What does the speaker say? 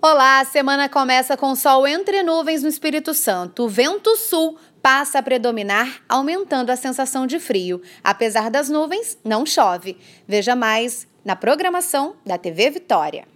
Olá, a semana começa com sol entre nuvens no Espírito Santo. O vento sul passa a predominar, aumentando a sensação de frio. Apesar das nuvens, não chove. Veja mais na programação da TV Vitória.